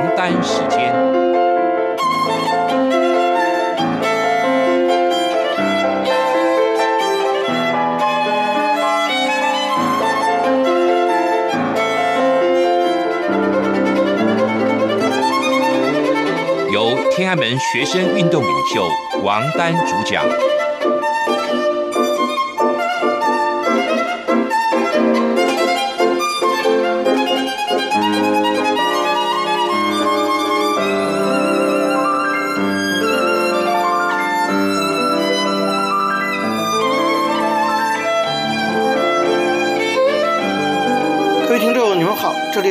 王丹时间。由天安门学生运动领袖王丹主讲。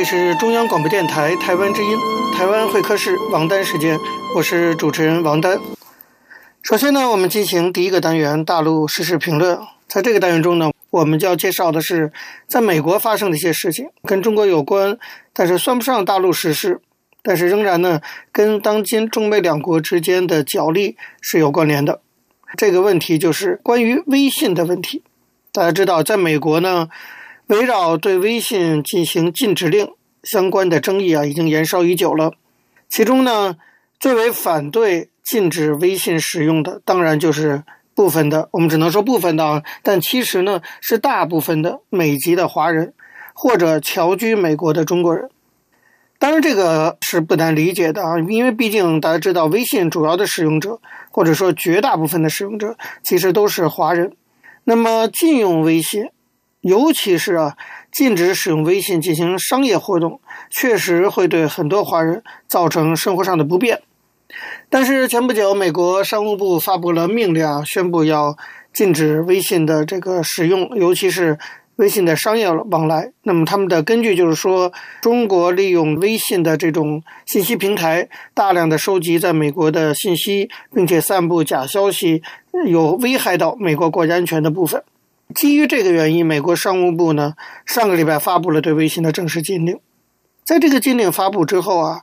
里是中央广播电台台湾之音，台湾会客室王丹时间，我是主持人王丹。首先呢，我们进行第一个单元大陆时事评论。在这个单元中呢，我们就要介绍的是在美国发生的一些事情，跟中国有关，但是算不上大陆时事，但是仍然呢，跟当今中美两国之间的角力是有关联的。这个问题就是关于微信的问题。大家知道，在美国呢。围绕对微信进行禁止令相关的争议啊，已经延烧已久了。其中呢，最为反对禁止微信使用的，当然就是部分的，我们只能说部分的啊，但其实呢，是大部分的美籍的华人或者侨居美国的中国人。当然，这个是不难理解的啊，因为毕竟大家知道，微信主要的使用者或者说绝大部分的使用者其实都是华人。那么，禁用微信。尤其是啊，禁止使用微信进行商业活动，确实会对很多华人造成生活上的不便。但是前不久，美国商务部发布了命令啊，宣布要禁止微信的这个使用，尤其是微信的商业往来。那么他们的根据就是说，中国利用微信的这种信息平台，大量的收集在美国的信息，并且散布假消息，有危害到美国国家安全的部分。基于这个原因，美国商务部呢，上个礼拜发布了对微信的正式禁令。在这个禁令发布之后啊，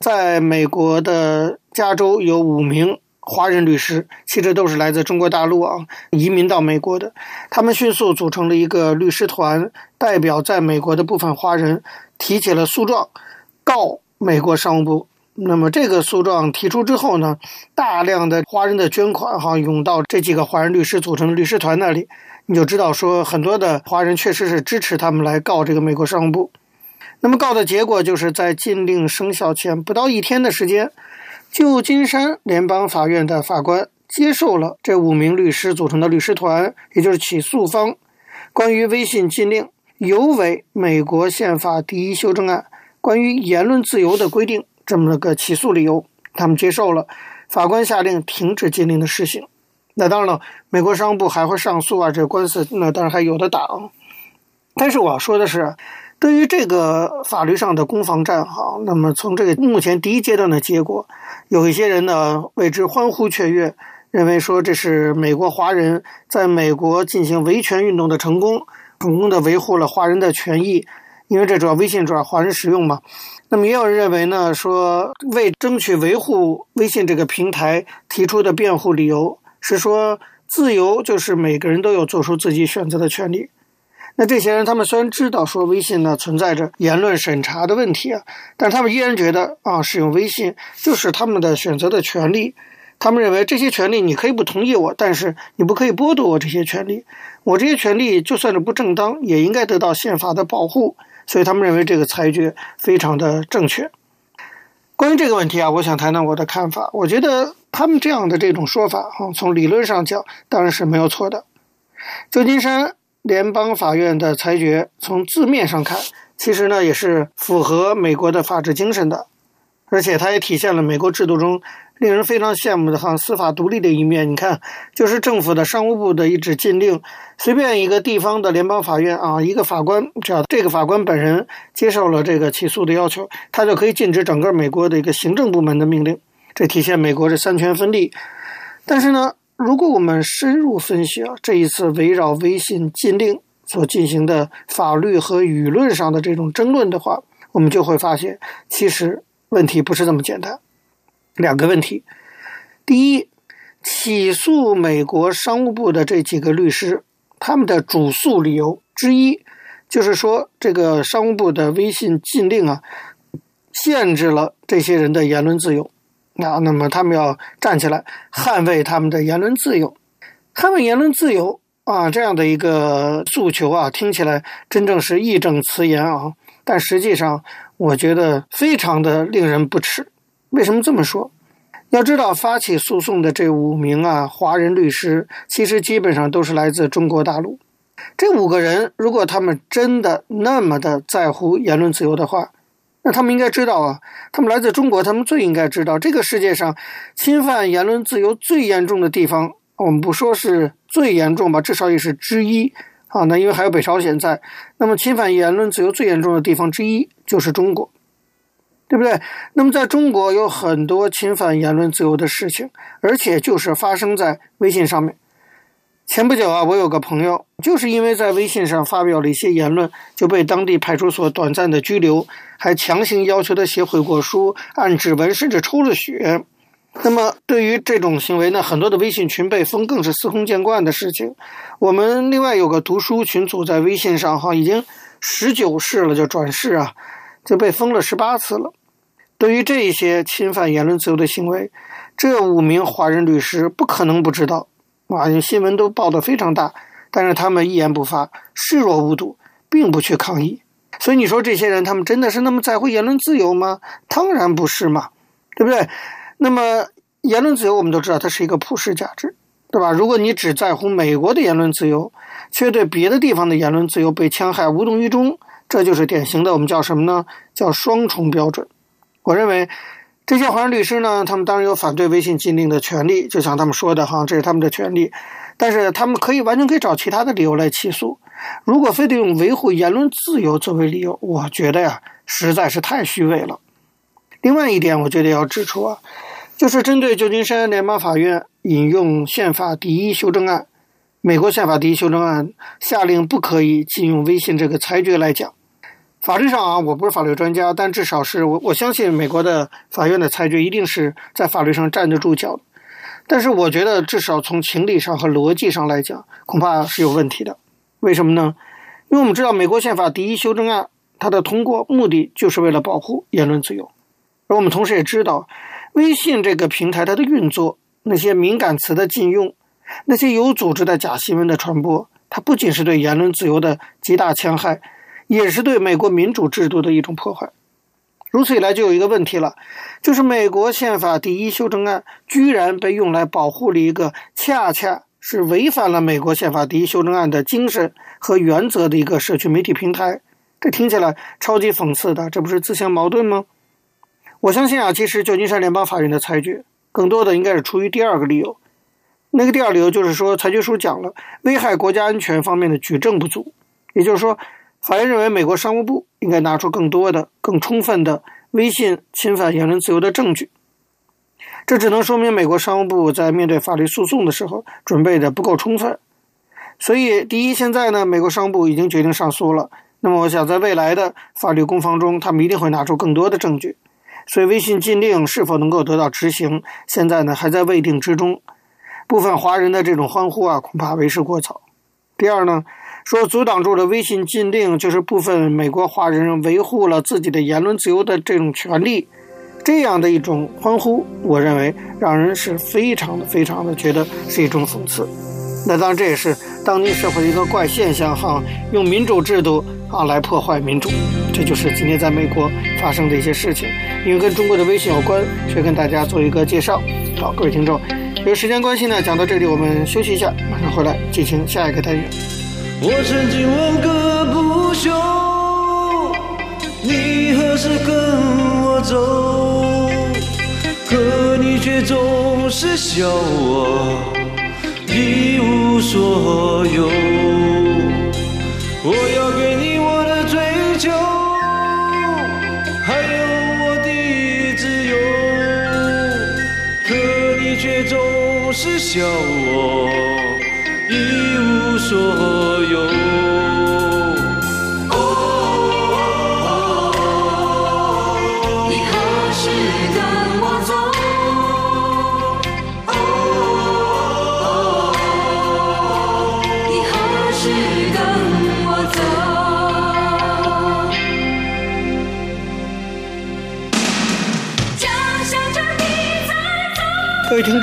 在美国的加州有五名华人律师，其实都是来自中国大陆啊，移民到美国的。他们迅速组成了一个律师团，代表在美国的部分华人提起了诉状，告美国商务部。那么这个诉状提出之后呢，大量的华人的捐款哈涌到这几个华人律师组成的律师团那里。你就知道说，很多的华人确实是支持他们来告这个美国商务部。那么告的结果就是在禁令生效前不到一天的时间，旧金山联邦法院的法官接受了这五名律师组成的律师团，也就是起诉方关于微信禁令有违美国宪法第一修正案关于言论自由的规定这么个起诉理由，他们接受了，法官下令停止禁令的施行。那当然了，美国商务部还会上诉啊，这个官司那当然还有的打。但是我要说的是，对于这个法律上的攻防战哈，那么从这个目前第一阶段的结果，有一些人呢为之欢呼雀跃，认为说这是美国华人在美国进行维权运动的成功，成功的维护了华人的权益，因为这主要微信主要华人使用嘛。那么也有人认为呢，说为争取维护微信这个平台提出的辩护理由。是说，自由就是每个人都有做出自己选择的权利。那这些人，他们虽然知道说微信呢存在着言论审查的问题啊，但他们依然觉得啊，使用微信就是他们的选择的权利。他们认为这些权利你可以不同意我，但是你不可以剥夺我这些权利。我这些权利就算是不正当，也应该得到宪法的保护。所以他们认为这个裁决非常的正确。关于这个问题啊，我想谈谈我的看法。我觉得。他们这样的这种说法，哈，从理论上讲当然是没有错的。旧金山联邦法院的裁决，从字面上看，其实呢也是符合美国的法治精神的，而且它也体现了美国制度中令人非常羡慕的哈司法独立的一面。你看，就是政府的商务部的一纸禁令，随便一个地方的联邦法院啊，一个法官，只要这个法官本人接受了这个起诉的要求，他就可以禁止整个美国的一个行政部门的命令。这体现美国是三权分立，但是呢，如果我们深入分析啊，这一次围绕微信禁令所进行的法律和舆论上的这种争论的话，我们就会发现，其实问题不是这么简单。两个问题：第一，起诉美国商务部的这几个律师，他们的主诉理由之一，就是说这个商务部的微信禁令啊。限制了这些人的言论自由。啊，那么他们要站起来捍卫他们的言论自由，捍卫言论自由啊，这样的一个诉求啊，听起来真正是义正辞严啊，但实际上我觉得非常的令人不齿。为什么这么说？要知道，发起诉讼的这五名啊华人律师，其实基本上都是来自中国大陆。这五个人，如果他们真的那么的在乎言论自由的话，那他们应该知道啊，他们来自中国，他们最应该知道，这个世界上侵犯言论自由最严重的地方，我们不说是最严重吧，至少也是之一啊。那因为还有北朝鲜在，那么侵犯言论自由最严重的地方之一就是中国，对不对？那么在中国有很多侵犯言论自由的事情，而且就是发生在微信上面。前不久啊，我有个朋友，就是因为在微信上发表了一些言论，就被当地派出所短暂的拘留，还强行要求他写悔过书、按指纹，甚至抽了血。那么，对于这种行为呢，很多的微信群被封，更是司空见惯的事情。我们另外有个读书群组在微信上，哈，已经十九世了，就转世啊，就被封了十八次了。对于这些侵犯言论自由的行为，这五名华人律师不可能不知道。啊，新闻都报得非常大，但是他们一言不发，视若无睹，并不去抗议。所以你说这些人，他们真的是那么在乎言论自由吗？当然不是嘛，对不对？那么言论自由，我们都知道它是一个普世价值，对吧？如果你只在乎美国的言论自由，却对别的地方的言论自由被戕害无动于衷，这就是典型的我们叫什么呢？叫双重标准。我认为。这些华人律师呢，他们当然有反对微信禁令的权利，就像他们说的哈，这是他们的权利。但是他们可以完全可以找其他的理由来起诉。如果非得用维护言论自由作为理由，我觉得呀，实在是太虚伪了。另外一点，我觉得要指出啊，就是针对旧金山联邦法院引用宪法第一修正案，美国宪法第一修正案下令不可以禁用微信这个裁决来讲。法律上啊，我不是法律专家，但至少是我我相信美国的法院的裁决一定是在法律上站得住脚。但是我觉得至少从情理上和逻辑上来讲，恐怕是有问题的。为什么呢？因为我们知道美国宪法第一修正案它的通过目的就是为了保护言论自由，而我们同时也知道，微信这个平台它的运作，那些敏感词的禁用，那些有组织的假新闻的传播，它不仅是对言论自由的极大戕害。也是对美国民主制度的一种破坏。如此一来，就有一个问题了，就是美国宪法第一修正案居然被用来保护了一个恰恰是违反了美国宪法第一修正案的精神和原则的一个社区媒体平台。这听起来超级讽刺的，这不是自相矛盾吗？我相信啊，其实旧金山联邦法院的裁决更多的应该是出于第二个理由。那个第二理由就是说，裁决书讲了危害国家安全方面的举证不足，也就是说。法院认为，美国商务部应该拿出更多的、更充分的微信侵犯言论自由的证据。这只能说明美国商务部在面对法律诉讼的时候准备的不够充分。所以，第一，现在呢，美国商务部已经决定上诉了。那么，我想在未来的法律攻防中，他们一定会拿出更多的证据。所以，微信禁令是否能够得到执行，现在呢还在未定之中。部分华人的这种欢呼啊，恐怕为时过早。第二呢，说阻挡住了微信禁令，就是部分美国华人维护了自己的言论自由的这种权利，这样的一种欢呼，我认为让人是非常的、非常的觉得是一种讽刺。那当然，这也是当今社会的一个怪现象哈，用民主制度啊来破坏民主，这就是今天在美国发生的一些事情。因为跟中国的微信有关，所以跟大家做一个介绍。好，各位听众，由于时间关系呢，讲到这里，我们休息一下，马上回来进行下一个单元。我曾经问个不休，你何时跟我走？可你却总是笑我一无所有。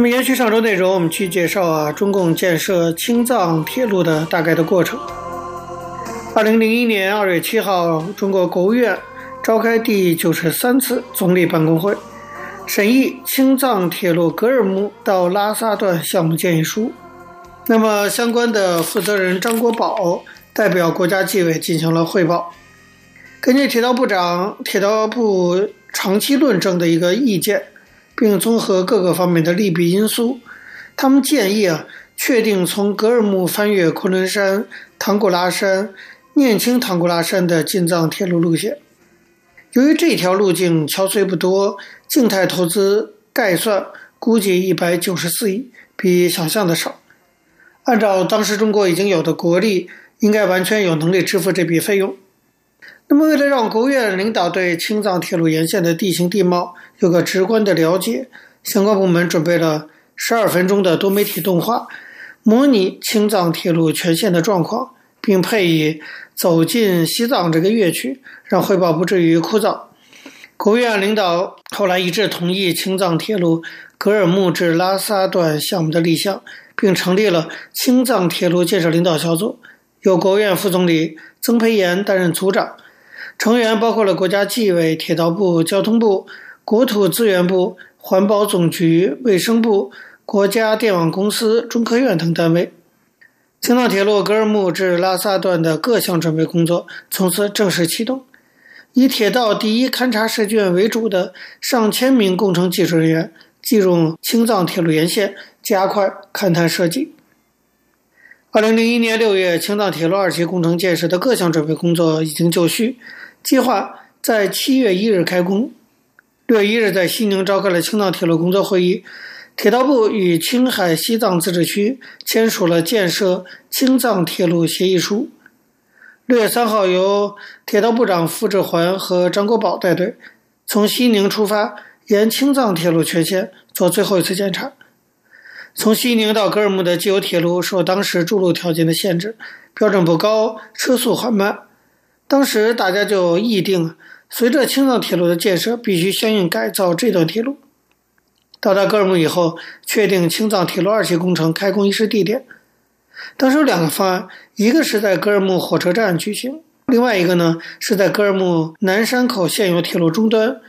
那么延续上周内容，我们去介绍啊，中共建设青藏铁路的大概的过程。二零零一年二月七号，中国国务院召开第九十三次总理办公会，审议青藏铁路格尔木到拉萨段项目建议书。那么相关的负责人张国宝代表国家纪委进行了汇报。根据铁道部长、铁道部长期论证的一个意见。并综合各个方面的利弊因素，他们建议啊，确定从格尔木翻越昆仑山、唐古拉山、念青唐古拉山的进藏铁路路线。由于这条路径桥隧不多，静态投资概算估计一百九十四亿，比想象的少。按照当时中国已经有的国力，应该完全有能力支付这笔费用。那么，为了让国务院领导对青藏铁路沿线的地形地貌有个直观的了解，相关部门准备了十二分钟的多媒体动画，模拟青藏铁路全线的状况，并配以“走进西藏”这个乐曲，让汇报不至于枯燥。国务院领导后来一致同意青藏铁路格尔木至拉萨段项目的立项，并成立了青藏铁路建设领导小组，由国务院副总理曾培炎担任组长。成员包括了国家纪委、铁道部、交通部、国土资源部、环保总局、卫生部、国家电网公司、中科院等单位。青藏铁路格尔木至拉萨段的各项准备工作从此正式启动，以铁道第一勘察试卷为主的上千名工程技术人员进入青藏铁路沿线，加快勘探设计。二零零一年六月，青藏铁路二期工程建设的各项准备工作已经就绪。计划在七月一日开工。六月一日，在西宁召开了青藏铁路工作会议，铁道部与青海西藏自治区签署了建设青藏铁路协议书。六月三号，由铁道部长傅志环和张国宝带队，从西宁出发，沿青藏铁路全线做最后一次检查。从西宁到格尔木的既有铁路受当时筑路条件的限制，标准不高，车速缓慢。当时大家就议定，随着青藏铁路的建设，必须相应改造这段铁路。到达格尔木以后，确定青藏铁路二期工程开工仪式地点。当时有两个方案，一个是在格尔木火车站举行，另外一个呢是在格尔木南山口现有铁路终端，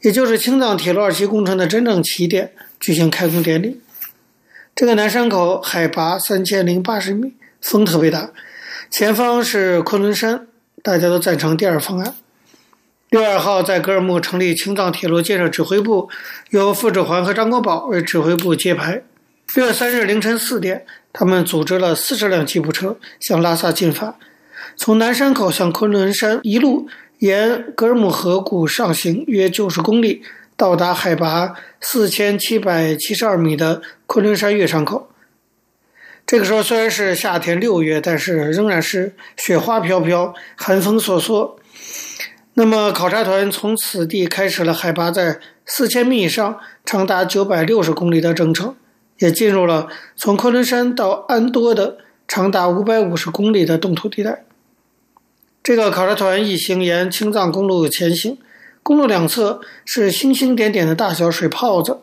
也就是青藏铁路二期工程的真正起点举行开工典礼。这个南山口海拔三千零八十米，风特别大，前方是昆仑山。大家都赞成第二方案。六月二号，在格尔木成立青藏铁路建设指挥部，由傅志环和张国宝为指挥部接牌。六月三日凌晨四点，他们组织了四十辆吉普车向拉萨进发，从南山口向昆仑山一路沿格尔木河谷上行约九十公里，到达海拔四千七百七十二米的昆仑山月上口。这个时候虽然是夏天六月，但是仍然是雪花飘飘、寒风瑟瑟。那么考察团从此地开始了海拔在四千米以上、长达九百六十公里的征程，也进入了从昆仑山到安多的长达五百五十公里的冻土地带。这个考察团一行沿青藏公路前行，公路两侧是星星点点的大小水泡子。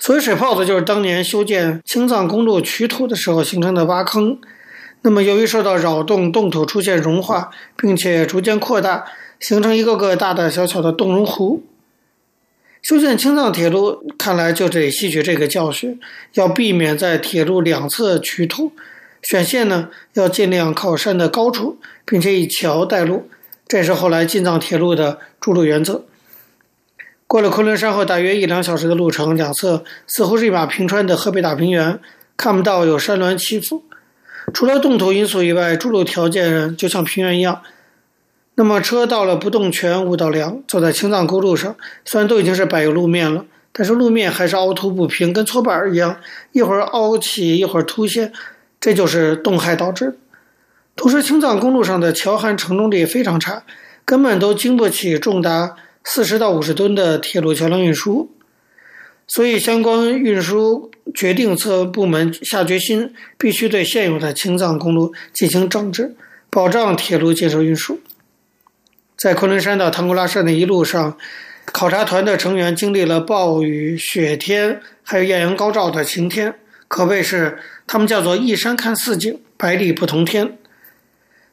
所谓水泡子，就是当年修建青藏公路取土的时候形成的挖坑。那么，由于受到扰动，冻土出现融化，并且逐渐扩大，形成一个个大大小小的冻融湖。修建青藏铁路，看来就得吸取这个教训，要避免在铁路两侧取土，选线呢要尽量靠山的高处，并且以桥带路，这是后来进藏铁路的筑路原则。过了昆仑山后，大约一两小时的路程，两侧似乎是一马平川的河北大平原，看不到有山峦起伏。除了冻土因素以外，筑路条件就像平原一样。那么车到了不冻泉五道梁，走在青藏公路上，虽然都已经是柏油路面了，但是路面还是凹凸不平，跟搓板一样，一会儿凹起，一会儿凸现，这就是冻害导致。同时，青藏公路上的桥涵承重力非常差，根本都经不起重达四十到五十吨的铁路桥梁运输。所以，相关运输决定策部门下决心，必须对现有的青藏公路进行整治，保障铁路建设运输。在昆仑山到唐古拉山的一路上，考察团的成员经历了暴雨、雪天，还有艳阳高照的晴天，可谓是他们叫做一山看四景，百里不同天。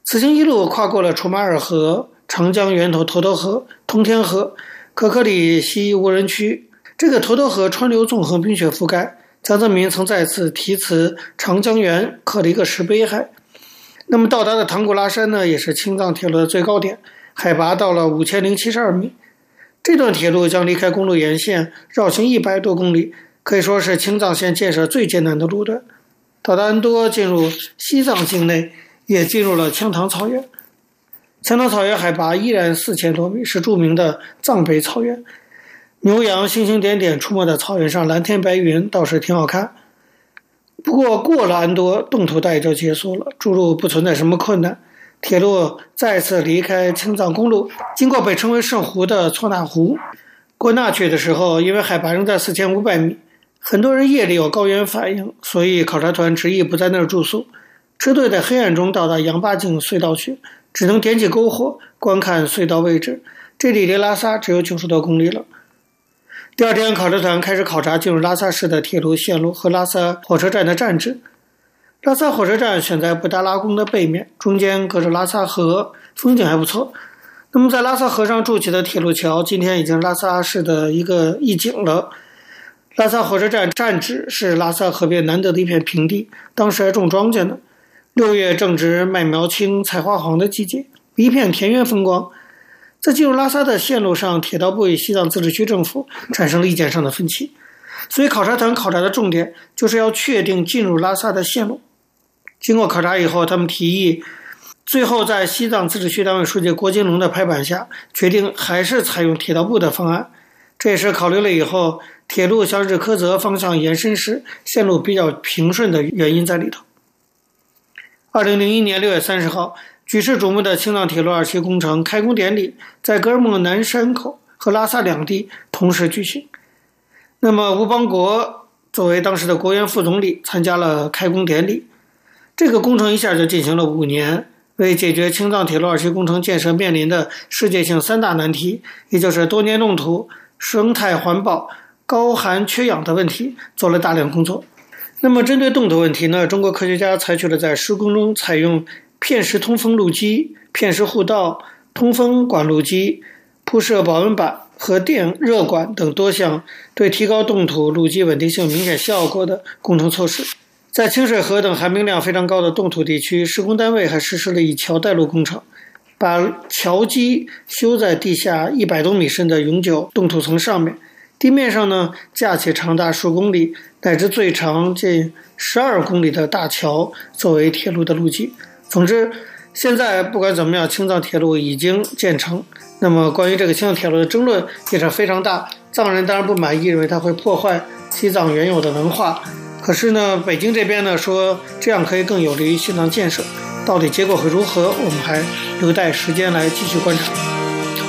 此行一路跨过了楚马尔河、长江源头沱沱河、通天河、可可里西无人区。这个沱沱河川流纵横，冰雪覆盖。江泽民曾再次题词“长江源”，刻了一个石碑还。那么到达的唐古拉山呢，也是青藏铁路的最高点，海拔到了五千零七十二米。这段铁路将离开公路沿线，绕行一百多公里，可以说是青藏线建设最艰难的路段。到达恩多，进入西藏境内，也进入了羌塘草原。羌塘草原海拔依然四千多米，是著名的藏北草原。牛羊星星点点出没在草原上，蓝天白云倒是挺好看。不过过了安多，冻土带就结束了，筑路不存在什么困难。铁路再次离开青藏公路，经过被称为圣湖的措那湖。过那曲的时候，因为海拔仍在四千五百米，很多人夜里有高原反应，所以考察团执意不在那儿住宿。车队在黑暗中到达羊八井隧道去，只能点起篝火观看隧道位置。这里离拉萨只有九十多公里了。第二天，考察团开始考察进入拉萨市的铁路线路和拉萨火车站的站址。拉萨火车站选在布达拉宫的背面，中间隔着拉萨河，风景还不错。那么，在拉萨河上筑起的铁路桥，今天已经拉萨市的一个一景了。拉萨火车站站址是拉萨河边难得的一片平地，当时还种庄稼呢。六月正值麦苗青、菜花黄的季节，一片田园风光。在进入拉萨的线路上，铁道部与西藏自治区政府产生了意见上的分歧，所以考察团考察的重点就是要确定进入拉萨的线路。经过考察以后，他们提议，最后在西藏自治区党委书记郭金龙的拍板下，决定还是采用铁道部的方案。这也是考虑了以后铁路向日喀则方向延伸时线路比较平顺的原因在里头。二零零一年六月三十号。举世瞩目的青藏铁路二期工程开工典礼在格尔木南山口和拉萨两地同时举行。那么，吴邦国作为当时的国务院副总理参加了开工典礼。这个工程一下就进行了五年，为解决青藏铁路二期工程建设面临的世界性三大难题，也就是多年冻土、生态环保、高寒缺氧的问题，做了大量工作。那么，针对冻土问题呢，中国科学家采取了在施工中采用。片石通风路基、片石护道、通风管路基、铺设保温板和电热管等多项对提高冻土路基稳定性明显效果的工程措施。在清水河等含冰量非常高的冻土地区，施工单位还实施了以桥带路工程，把桥基修在地下一百多米深的永久冻土层上面，地面上呢架起长达数公里乃至最长近十二公里的大桥作为铁路的路基。总之，现在不管怎么样，青藏铁路已经建成。那么，关于这个青藏铁路的争论也是非常大。藏人当然不满意，认为它会破坏西藏原有的文化。可是呢，北京这边呢说这样可以更有利于西藏建设。到底结果会如何，我们还留待时间来继续观察。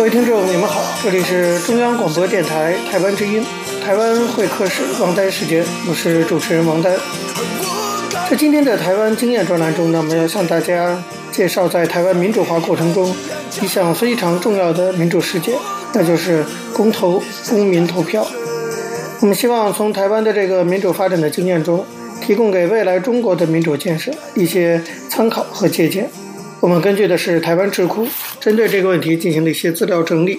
各位听众，你们好，这里是中央广播电台台湾之音，台湾会客室王丹时间，我是主持人王丹。在今天的台湾经验专栏中呢，我们要向大家介绍在台湾民主化过程中一项非常重要的民主事件，那就是公投、公民投票。我们希望从台湾的这个民主发展的经验中，提供给未来中国的民主建设一些参考和借鉴。我们根据的是台湾智库针对这个问题进行的一些资料整理。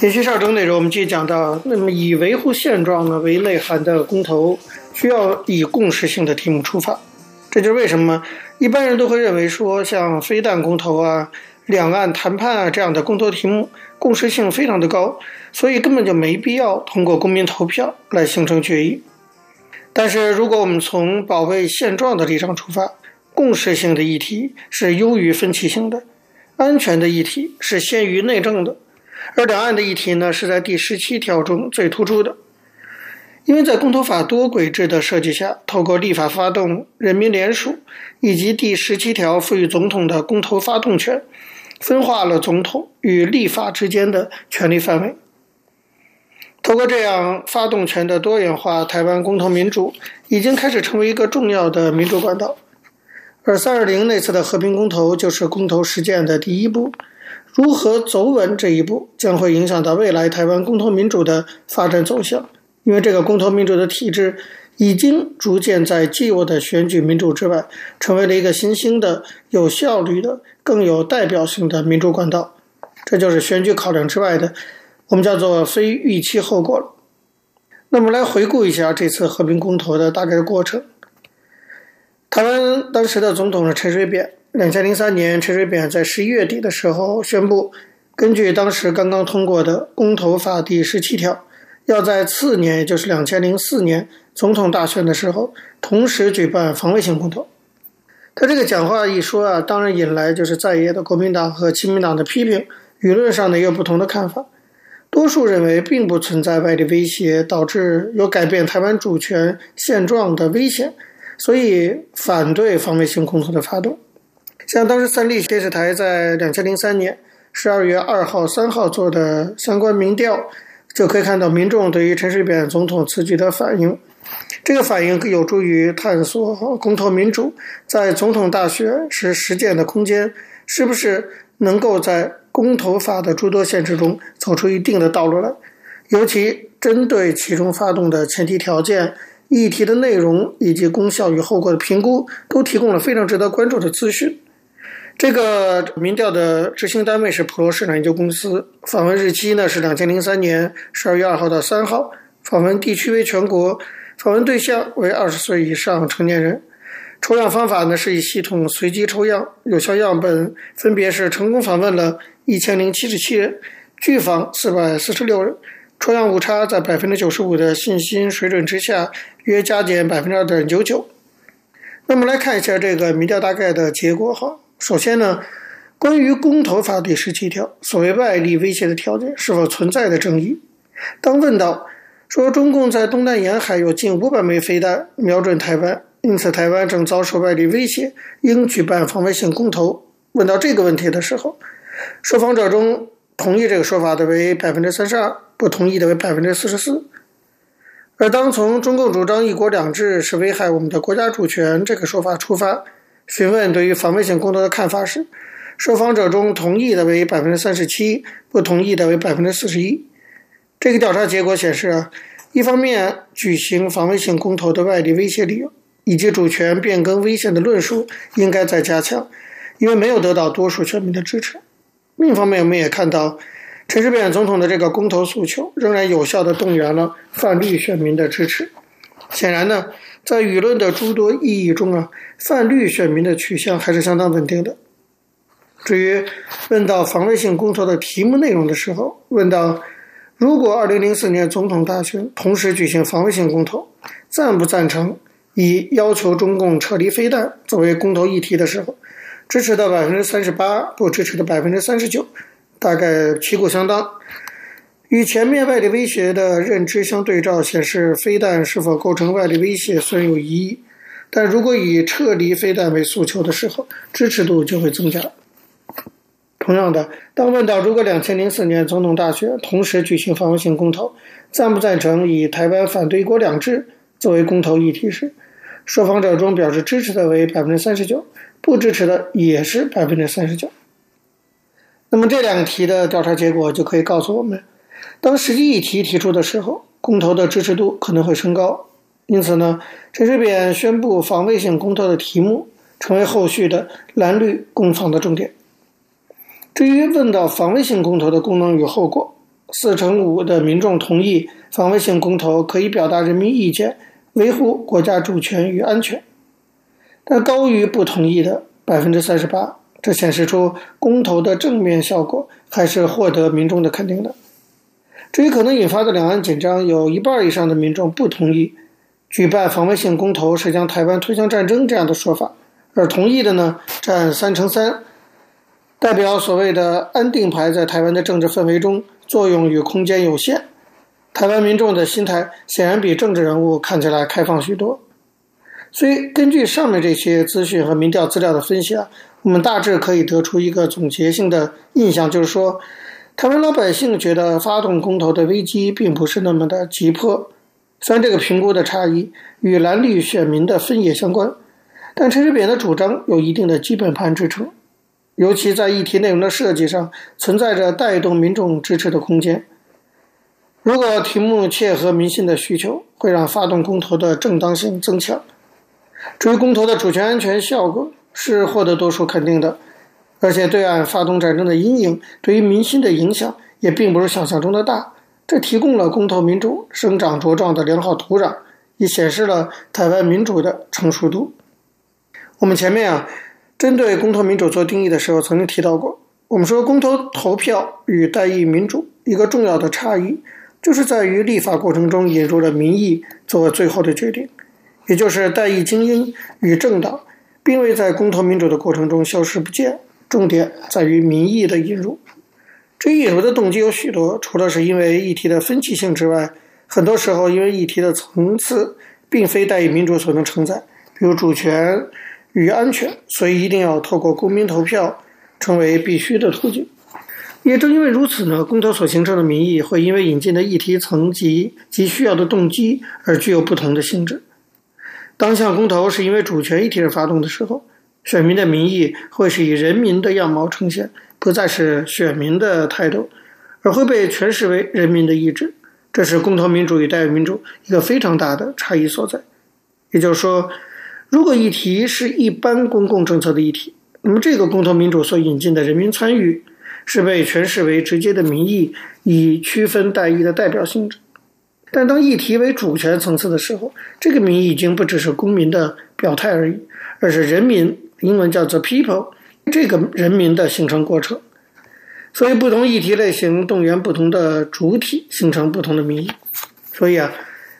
延续上周内容，我们继续讲到，那么以维护现状呢为内涵的公投，需要以共识性的题目出发。这就是为什么一般人都会认为说，像飞弹公投啊、两岸谈判啊这样的公投题目，共识性非常的高，所以根本就没必要通过公民投票来形成决议。但是，如果我们从保卫现状的立场出发，共识性的议题是优于分歧性的，安全的议题是先于内政的。而两岸的议题呢，是在第十七条中最突出的，因为在公投法多轨制的设计下，透过立法发动人民联署，以及第十七条赋予总统的公投发动权，分化了总统与立法之间的权力范围。透过这样发动权的多元化，台湾公投民主已经开始成为一个重要的民主管道。而三二零那次的和平公投就是公投实践的第一步。如何走稳这一步，将会影响到未来台湾公投民主的发展走向。因为这个公投民主的体制已经逐渐在既有的选举民主之外，成为了一个新兴的、有效率的、更有代表性的民主管道。这就是选举考量之外的，我们叫做非预期后果了。那么来回顾一下这次和平公投的大概过程。台湾当时的总统是陈水扁。两千零三年，陈水扁在十一月底的时候宣布，根据当时刚刚通过的公投法第十七条，要在次年，也就是两千零四年总统大选的时候，同时举办防卫性公投。他这个讲话一说啊，当然引来就是在野的国民党和亲民党的批评，舆论上呢也有不同的看法。多数认为并不存在外力威胁导致有改变台湾主权现状的危险，所以反对防卫性公投的发动。像当时三立电视台在两千零三年十二月二号、三号做的相关民调，就可以看到民众对于陈水扁总统此举的反应。这个反应有助于探索公投民主在总统大选时实践的空间，是不是能够在公投法的诸多限制中走出一定的道路来。尤其针对其中发动的前提条件、议题的内容以及功效与后果的评估，都提供了非常值得关注的资讯。这个民调的执行单位是普罗市场研究公司，访问日期呢是两千零三年十二月二号到三号，访问地区为全国，访问对象为二十岁以上成年人。抽样方法呢是以系统随机抽样，有效样本分别是成功访问了一千零七十七人，拒访四百四十六人，抽样误差在百分之九十五的信心水准之下，约加减百分之二点九九。那么来看一下这个民调大概的结果哈。首先呢，关于公投法第十七条所谓外力威胁的条件是否存在的争议，当问到说中共在东南沿海有近五百枚飞弹瞄准台湾，因此台湾正遭受外力威胁，应举办防卫性公投。问到这个问题的时候，受访者中同意这个说法的为百分之三十二，不同意的为百分之四十四。而当从中共主张一国两制是危害我们的国家主权这个说法出发。询问对于防卫性公投的看法时，受访者中同意的为百分之三十七，不同意的为百分之四十一。这个调查结果显示啊，一方面举行防卫性公投的外力威胁理由以及主权变更危险的论述应该再加强，因为没有得到多数选民的支持。另一方面，我们也看到陈水扁总统的这个公投诉求仍然有效地动员了泛绿选民的支持。显然呢。在舆论的诸多意义中啊，泛绿选民的取向还是相当稳定的。至于问到防卫性公投的题目内容的时候，问到如果二零零四年总统大选同时举行防卫性公投，赞不赞成以要求中共撤离飞弹作为公投议题的时候，支持的百分之三十八，不支持的百分之三十九，大概旗鼓相当。与前面外力威胁的认知相对照，显示飞弹是否构成外力威胁虽有疑义，但如果以撤离飞弹为诉求的时候，支持度就会增加。同样的，当问到如果两千零四年总统大选同时举行防卫性公投，赞不赞成以台湾反对一国两制作为公投议题时，受访者中表示支持的为百分之三十九，不支持的也是百分之三十九。那么这两题的调查结果就可以告诉我们，当实际议题提出的时候，公投的支持度可能会升高。因此呢，陈水扁宣布防卫性公投的题目，成为后续的蓝绿攻防的重点。至于问到防卫性公投的功能与后果，四成五的民众同意防卫性公投可以表达人民意见，维护国家主权与安全，但高于不同意的百分之三十八。这显示出公投的正面效果还是获得民众的肯定的。至于可能引发的两岸紧张，有一半以上的民众不同意举办防卫性公投是将台湾推向战争这样的说法，而同意的呢占三成三，代表所谓的安定牌在台湾的政治氛围中作用与空间有限。台湾民众的心态显然比政治人物看起来开放许多。所以根据上面这些资讯和民调资料的分析啊，我们大致可以得出一个总结性的印象，就是说，台湾老百姓觉得发动公投的危机并不是那么的急迫。虽然这个评估的差异与蓝绿选民的分野相关，但陈水扁的主张有一定的基本盘支撑，尤其在议题内容的设计上存在着带动民众支持的空间。如果题目切合民心的需求，会让发动公投的正当性增强。至于公投的主权安全效果是获得多数肯定的，而且对岸发动战争的阴影对于民心的影响也并不是想象中的大。这提供了公投民主生长茁壮的良好土壤，也显示了台湾民主的成熟度。我们前面啊，针对公投民主做定义的时候曾经提到过，我们说公投投票与代议民主一个重要的差异，就是在于立法过程中引入了民意做最后的决定，也就是代议精英与政党并未在公投民主的过程中消失不见，重点在于民意的引入。这一引入的动机有许多，除了是因为议题的分歧性之外，很多时候因为议题的层次并非代议民主所能承载，比如主权与安全，所以一定要透过公民投票成为必须的途径。也正因为如此呢，公投所形成的民意会因为引进的议题层级及需要的动机而具有不同的性质。当项公投是因为主权议题而发动的时候，选民的民意会是以人民的样貌呈现。不再是选民的态度，而会被诠释为人民的意志。这是公投民主与代议民主一个非常大的差异所在。也就是说，如果议题是一般公共政策的议题，那么这个公投民主所引进的人民参与是被诠释为直接的民意，以区分代议的代表性质。但当议题为主权层次的时候，这个民意已经不只是公民的表态而已，而是人民（英文叫做 people）。这个人民的形成过程，所以不同议题类型动员不同的主体，形成不同的民意。所以啊，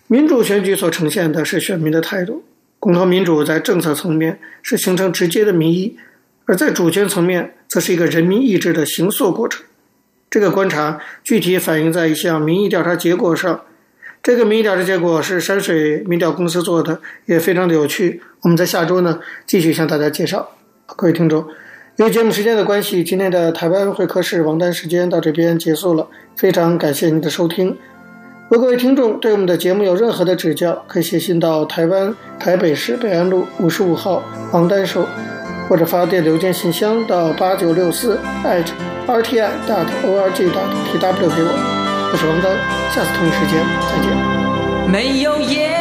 民主选举所呈现的是选民的态度，公投民主在政策层面是形成直接的民意，而在主权层面则是一个人民意志的形塑过程。这个观察具体反映在一项民意调查结果上。这个民调查结果是山水民调公司做的，也非常的有趣。我们在下周呢继续向大家介绍。各位听众。由于节目时间的关系，今天的台湾会客室王丹时间到这边结束了。非常感谢您的收听。如果各位听众对我们的节目有任何的指教，可以写信到台湾台北市北安路五十五号王丹收，或者发电邮件信箱到八九六四 @rti dot org dot tw 给我。我是王丹，下次同一时间再见。没有烟